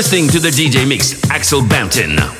Listening to the DJ Mix, Axel Bampton.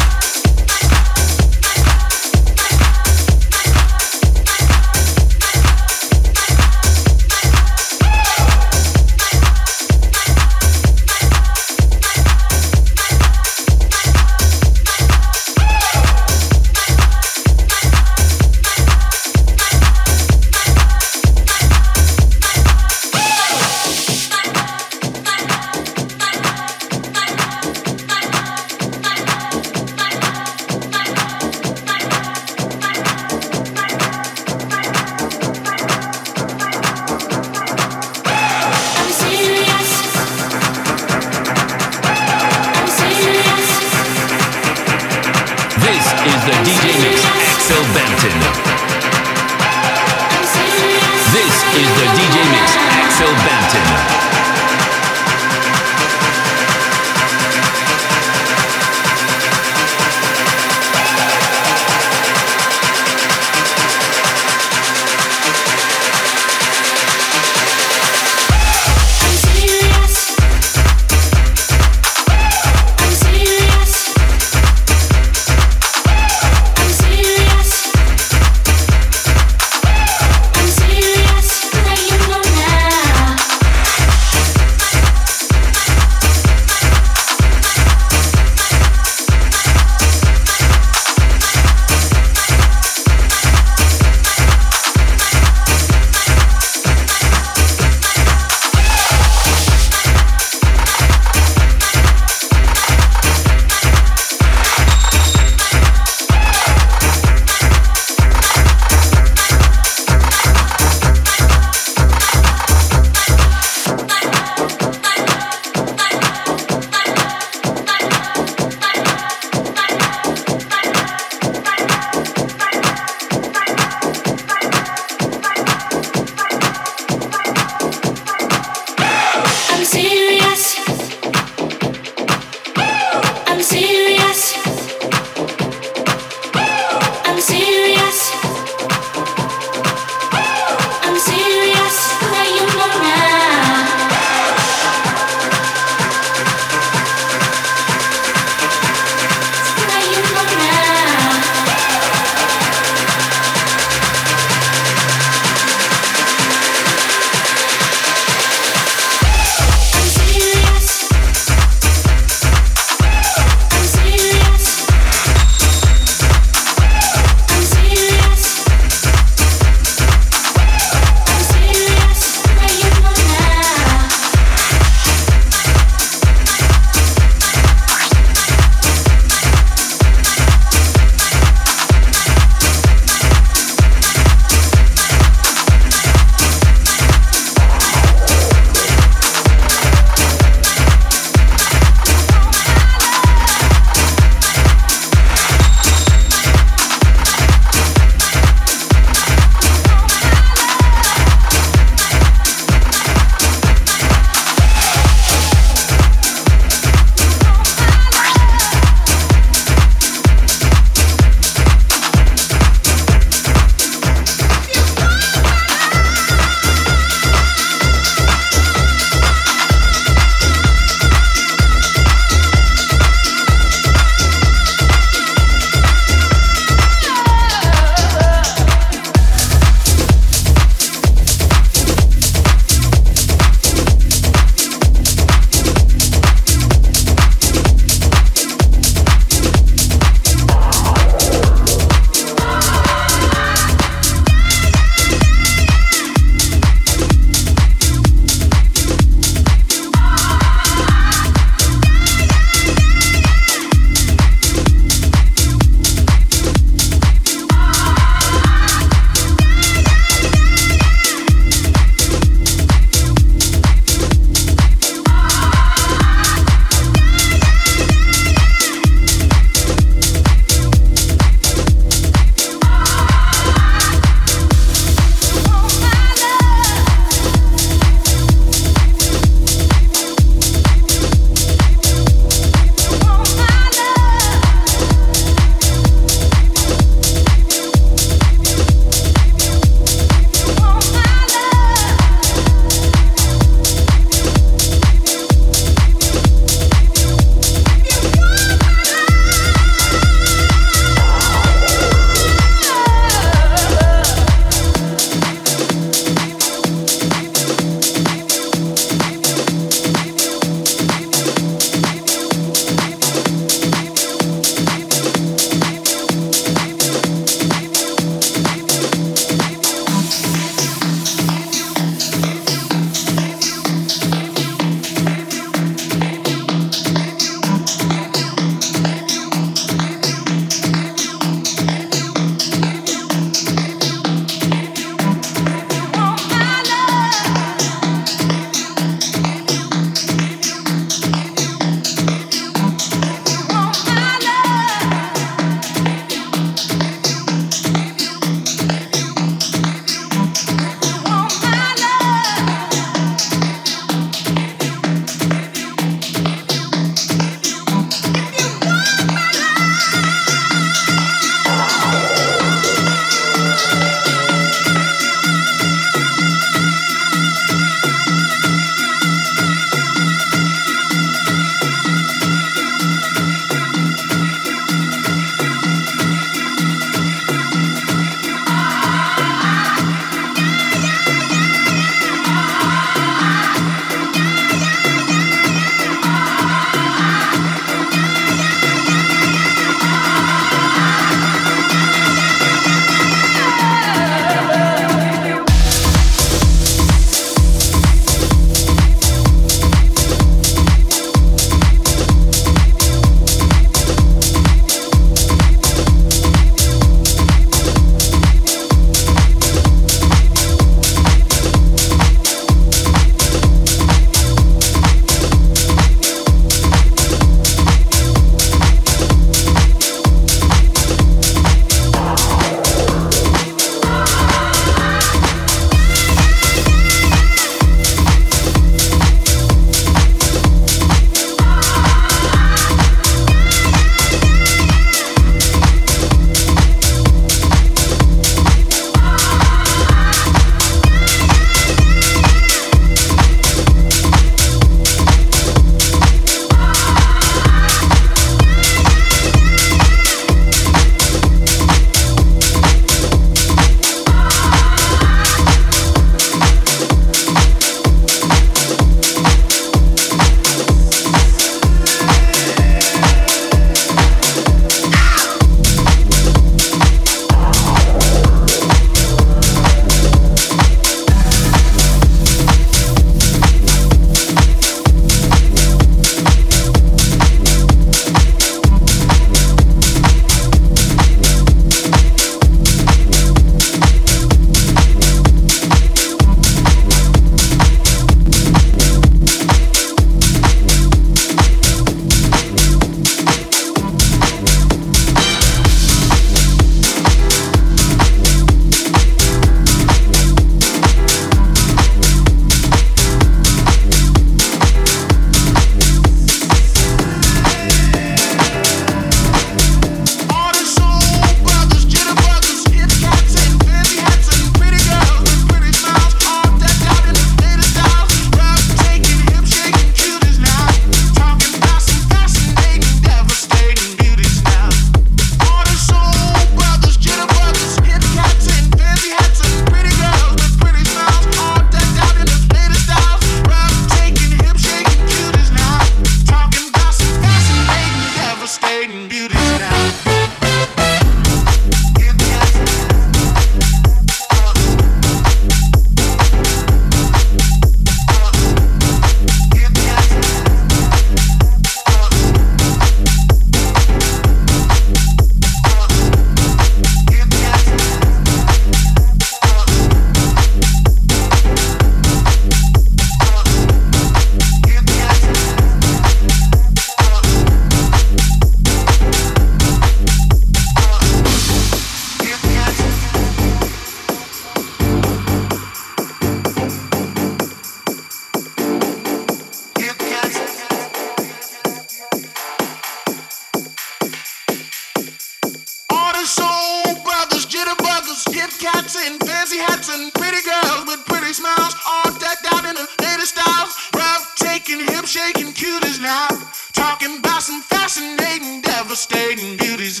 The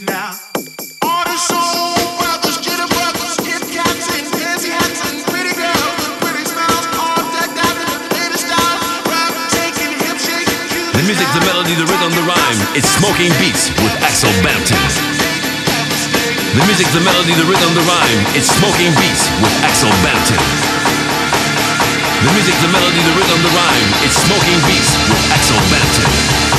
music, the melody, the rhythm, the rhyme. It's Smoking Beats with Axel Bampton. The music, the melody, the rhythm, the rhyme. It's Smoking Beats with Axel The music, the melody, the rhythm, the rhyme. It's Smoking Beats with Axel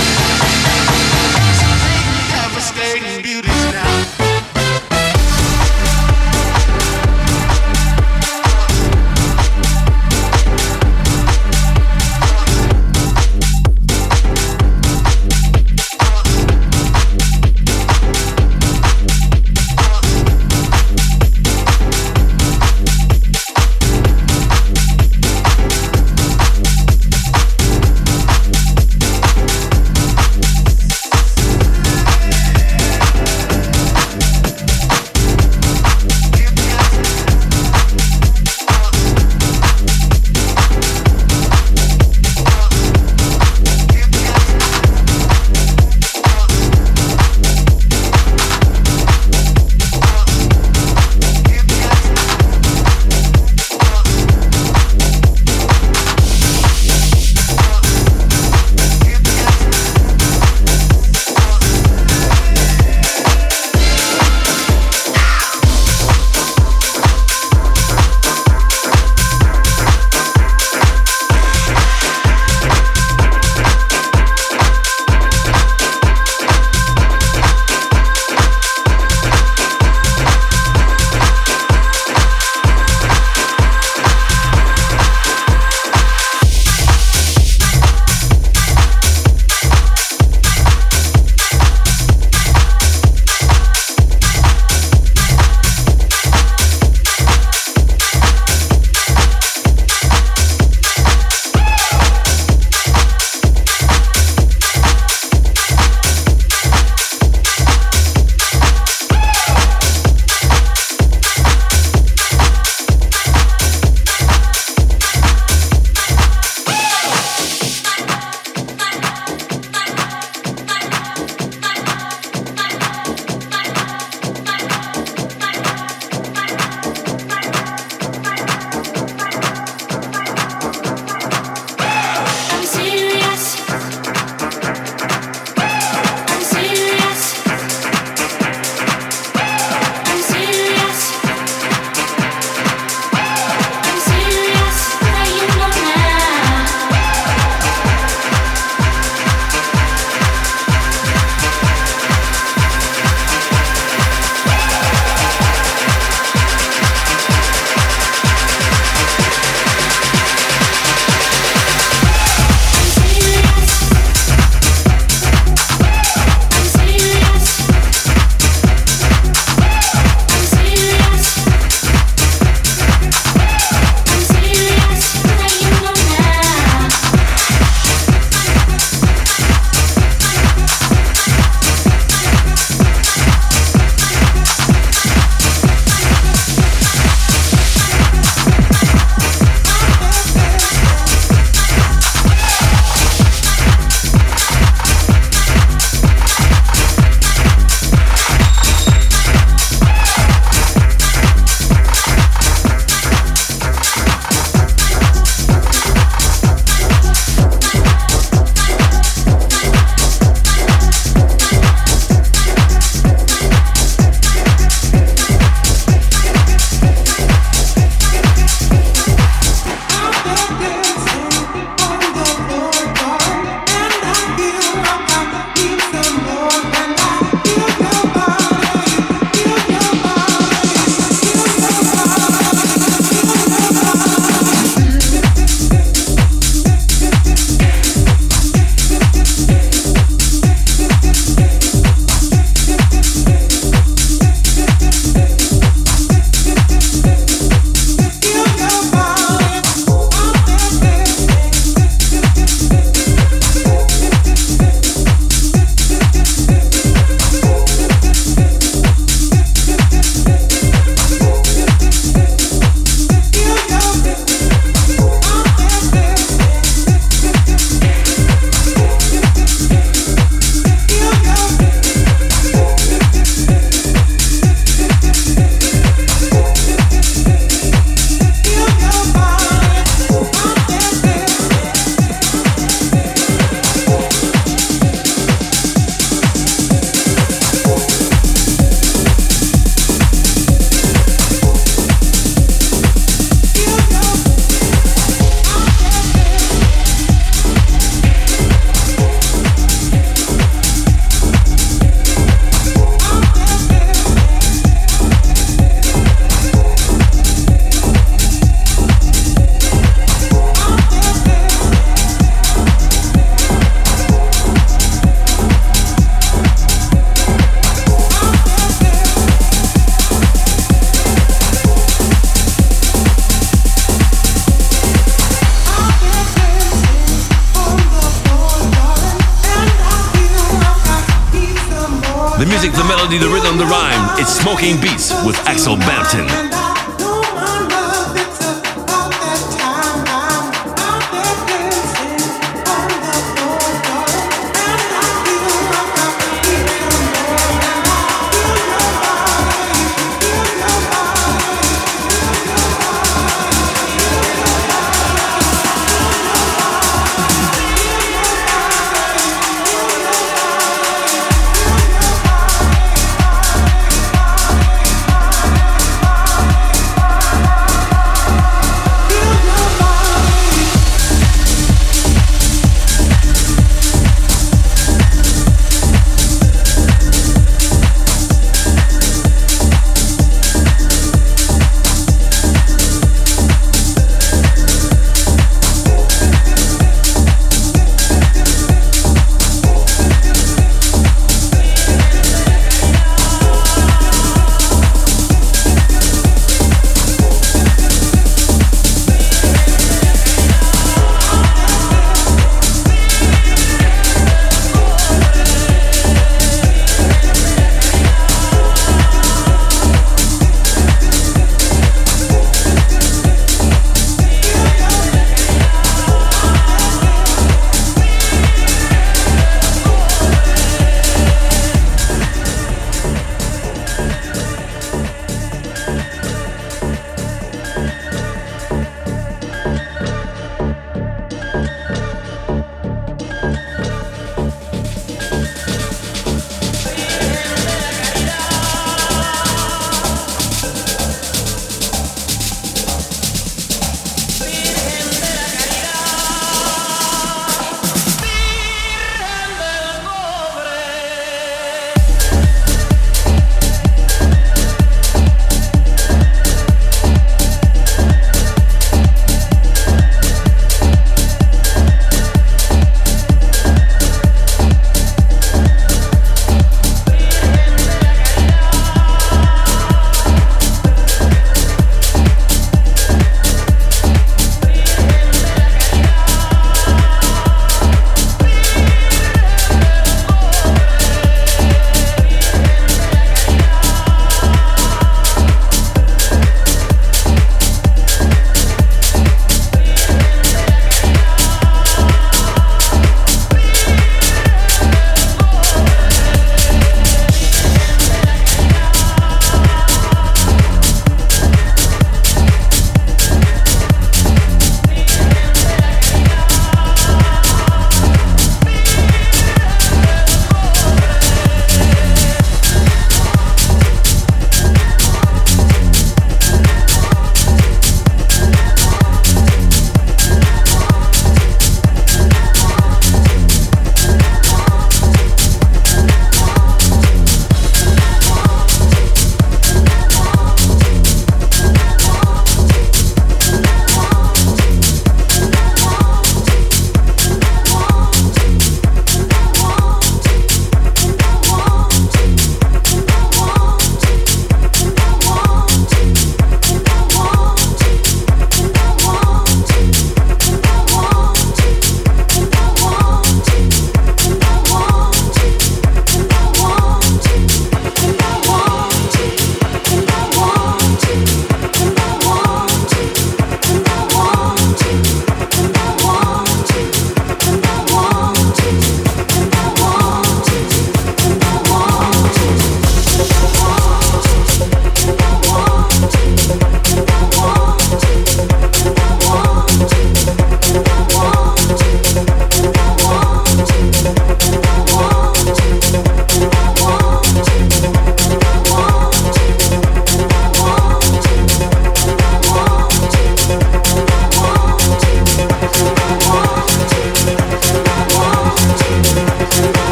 It's Smoking Beats with Axel Bampton.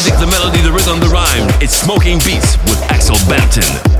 music's the melody, the rhythm, the rhyme. It's Smoking Beats with Axel Bampton.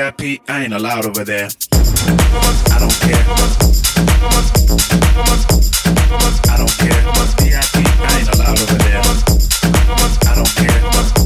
VIP, I ain't allowed over there. I don't care. I don't care. VIP, I ain't allowed over there. I don't care.